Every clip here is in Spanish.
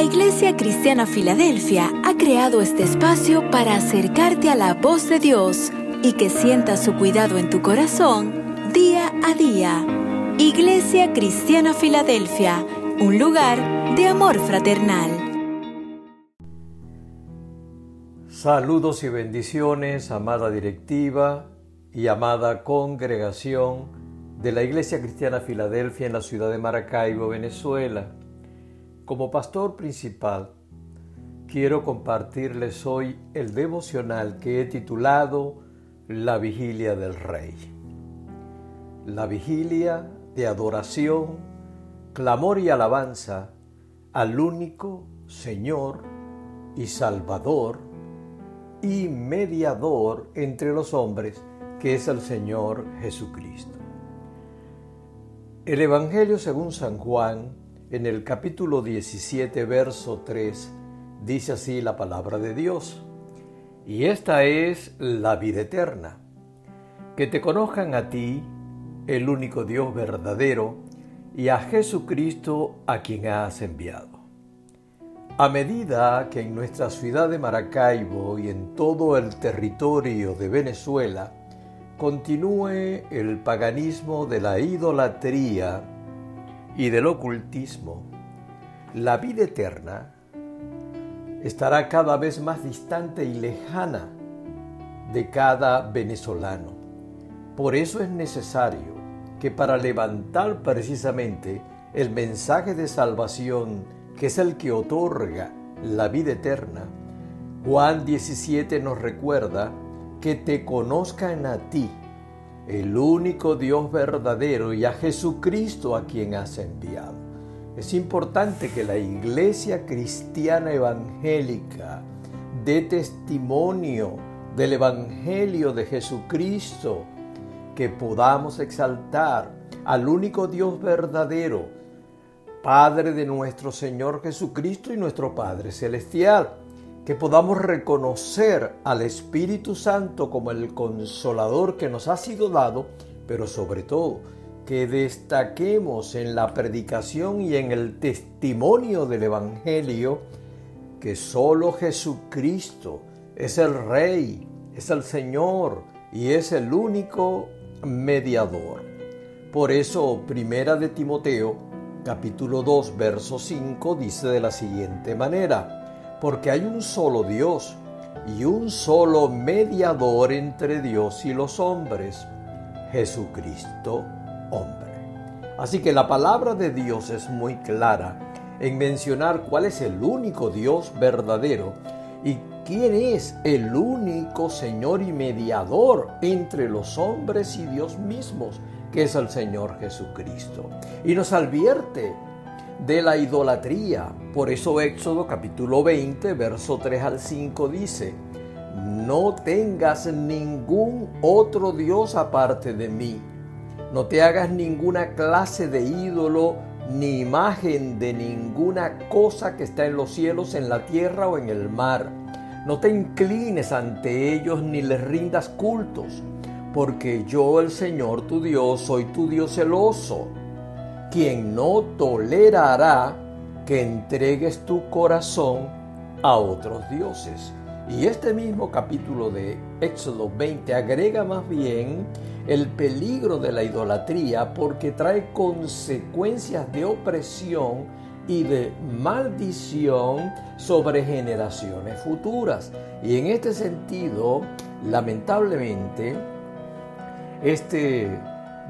La Iglesia Cristiana Filadelfia ha creado este espacio para acercarte a la voz de Dios y que sientas su cuidado en tu corazón día a día. Iglesia Cristiana Filadelfia, un lugar de amor fraternal. Saludos y bendiciones, amada directiva y amada congregación de la Iglesia Cristiana Filadelfia en la ciudad de Maracaibo, Venezuela. Como pastor principal, quiero compartirles hoy el devocional que he titulado La Vigilia del Rey. La vigilia de adoración, clamor y alabanza al único Señor y Salvador y mediador entre los hombres, que es el Señor Jesucristo. El Evangelio según San Juan en el capítulo 17, verso 3, dice así la palabra de Dios. Y esta es la vida eterna, que te conozcan a ti, el único Dios verdadero, y a Jesucristo a quien has enviado. A medida que en nuestra ciudad de Maracaibo y en todo el territorio de Venezuela continúe el paganismo de la idolatría y del ocultismo, la vida eterna estará cada vez más distante y lejana de cada venezolano. Por eso es necesario que para levantar precisamente el mensaje de salvación, que es el que otorga la vida eterna, Juan 17 nos recuerda que te conozcan a ti, el único Dios verdadero y a Jesucristo a quien has enviado. Es importante que la iglesia cristiana evangélica dé testimonio del Evangelio de Jesucristo, que podamos exaltar al único Dios verdadero, Padre de nuestro Señor Jesucristo y nuestro Padre Celestial que podamos reconocer al Espíritu Santo como el consolador que nos ha sido dado, pero sobre todo que destaquemos en la predicación y en el testimonio del Evangelio que solo Jesucristo es el Rey, es el Señor y es el único mediador. Por eso, Primera de Timoteo, capítulo 2, verso 5, dice de la siguiente manera, porque hay un solo Dios y un solo mediador entre Dios y los hombres, Jesucristo hombre. Así que la palabra de Dios es muy clara en mencionar cuál es el único Dios verdadero y quién es el único Señor y mediador entre los hombres y Dios mismos, que es el Señor Jesucristo. Y nos advierte de la idolatría. Por eso Éxodo capítulo 20, verso 3 al 5 dice, no tengas ningún otro Dios aparte de mí. No te hagas ninguna clase de ídolo ni imagen de ninguna cosa que está en los cielos, en la tierra o en el mar. No te inclines ante ellos ni les rindas cultos, porque yo el Señor tu Dios soy tu Dios celoso quien no tolerará que entregues tu corazón a otros dioses. Y este mismo capítulo de Éxodo 20 agrega más bien el peligro de la idolatría porque trae consecuencias de opresión y de maldición sobre generaciones futuras. Y en este sentido, lamentablemente, este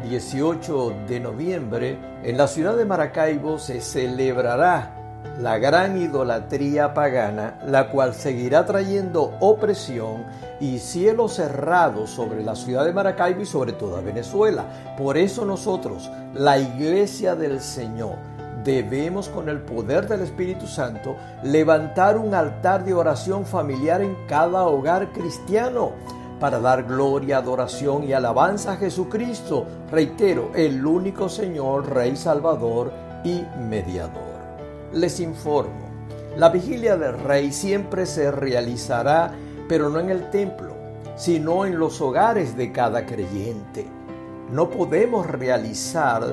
18 de noviembre, en la ciudad de Maracaibo se celebrará la gran idolatría pagana, la cual seguirá trayendo opresión y cielo cerrado sobre la ciudad de Maracaibo y sobre toda Venezuela. Por eso nosotros, la iglesia del Señor, debemos con el poder del Espíritu Santo levantar un altar de oración familiar en cada hogar cristiano para dar gloria, adoración y alabanza a Jesucristo, reitero, el único Señor, Rey Salvador y Mediador. Les informo, la vigilia del Rey siempre se realizará, pero no en el templo, sino en los hogares de cada creyente. No podemos realizar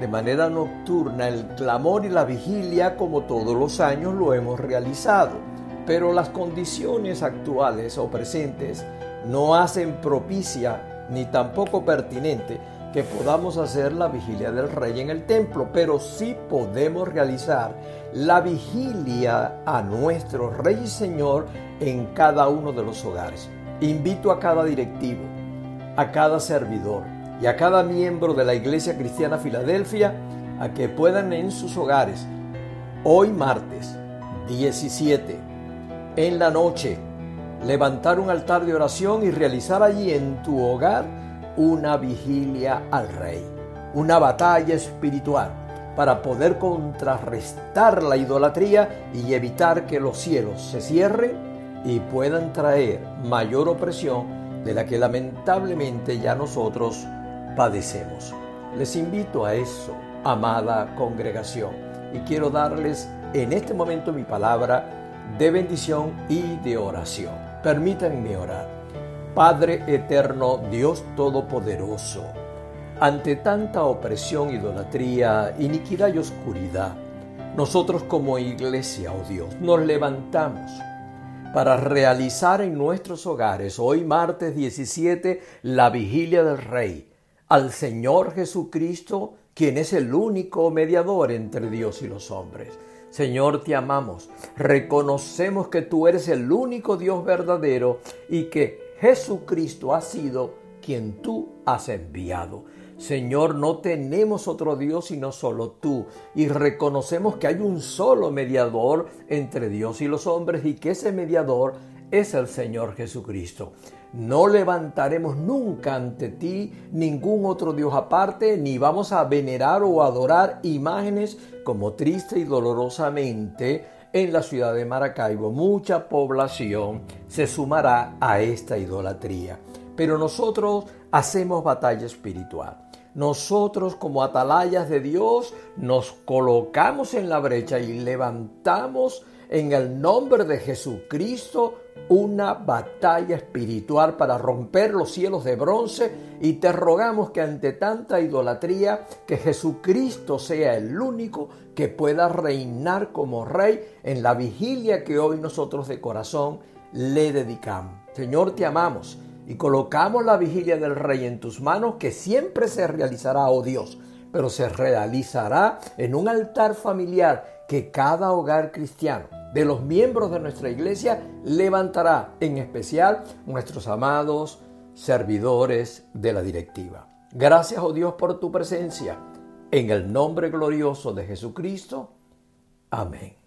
de manera nocturna el clamor y la vigilia como todos los años lo hemos realizado, pero las condiciones actuales o presentes no hacen propicia ni tampoco pertinente que podamos hacer la vigilia del rey en el templo, pero sí podemos realizar la vigilia a nuestro rey y señor en cada uno de los hogares. Invito a cada directivo, a cada servidor y a cada miembro de la Iglesia Cristiana Filadelfia a que puedan en sus hogares, hoy martes 17, en la noche, levantar un altar de oración y realizar allí en tu hogar una vigilia al Rey, una batalla espiritual para poder contrarrestar la idolatría y evitar que los cielos se cierren y puedan traer mayor opresión de la que lamentablemente ya nosotros padecemos. Les invito a eso, amada congregación, y quiero darles en este momento mi palabra de bendición y de oración. Permítanme orar. Padre eterno, Dios Todopoderoso, ante tanta opresión, idolatría, iniquidad y oscuridad, nosotros como iglesia, oh Dios, nos levantamos para realizar en nuestros hogares, hoy martes 17, la vigilia del Rey, al Señor Jesucristo, quien es el único mediador entre Dios y los hombres. Señor, te amamos, reconocemos que tú eres el único Dios verdadero y que Jesucristo ha sido quien tú has enviado. Señor, no tenemos otro Dios sino solo tú y reconocemos que hay un solo mediador entre Dios y los hombres y que ese mediador es el Señor Jesucristo. No levantaremos nunca ante ti ningún otro Dios aparte, ni vamos a venerar o adorar imágenes como triste y dolorosamente en la ciudad de Maracaibo mucha población se sumará a esta idolatría. Pero nosotros hacemos batalla espiritual. Nosotros como atalayas de Dios nos colocamos en la brecha y levantamos en el nombre de Jesucristo una batalla espiritual para romper los cielos de bronce y te rogamos que ante tanta idolatría que Jesucristo sea el único que pueda reinar como rey en la vigilia que hoy nosotros de corazón le dedicamos. Señor, te amamos y colocamos la vigilia del rey en tus manos que siempre se realizará, oh Dios, pero se realizará en un altar familiar que cada hogar cristiano de los miembros de nuestra iglesia levantará, en especial nuestros amados servidores de la directiva. Gracias, oh Dios, por tu presencia. En el nombre glorioso de Jesucristo. Amén.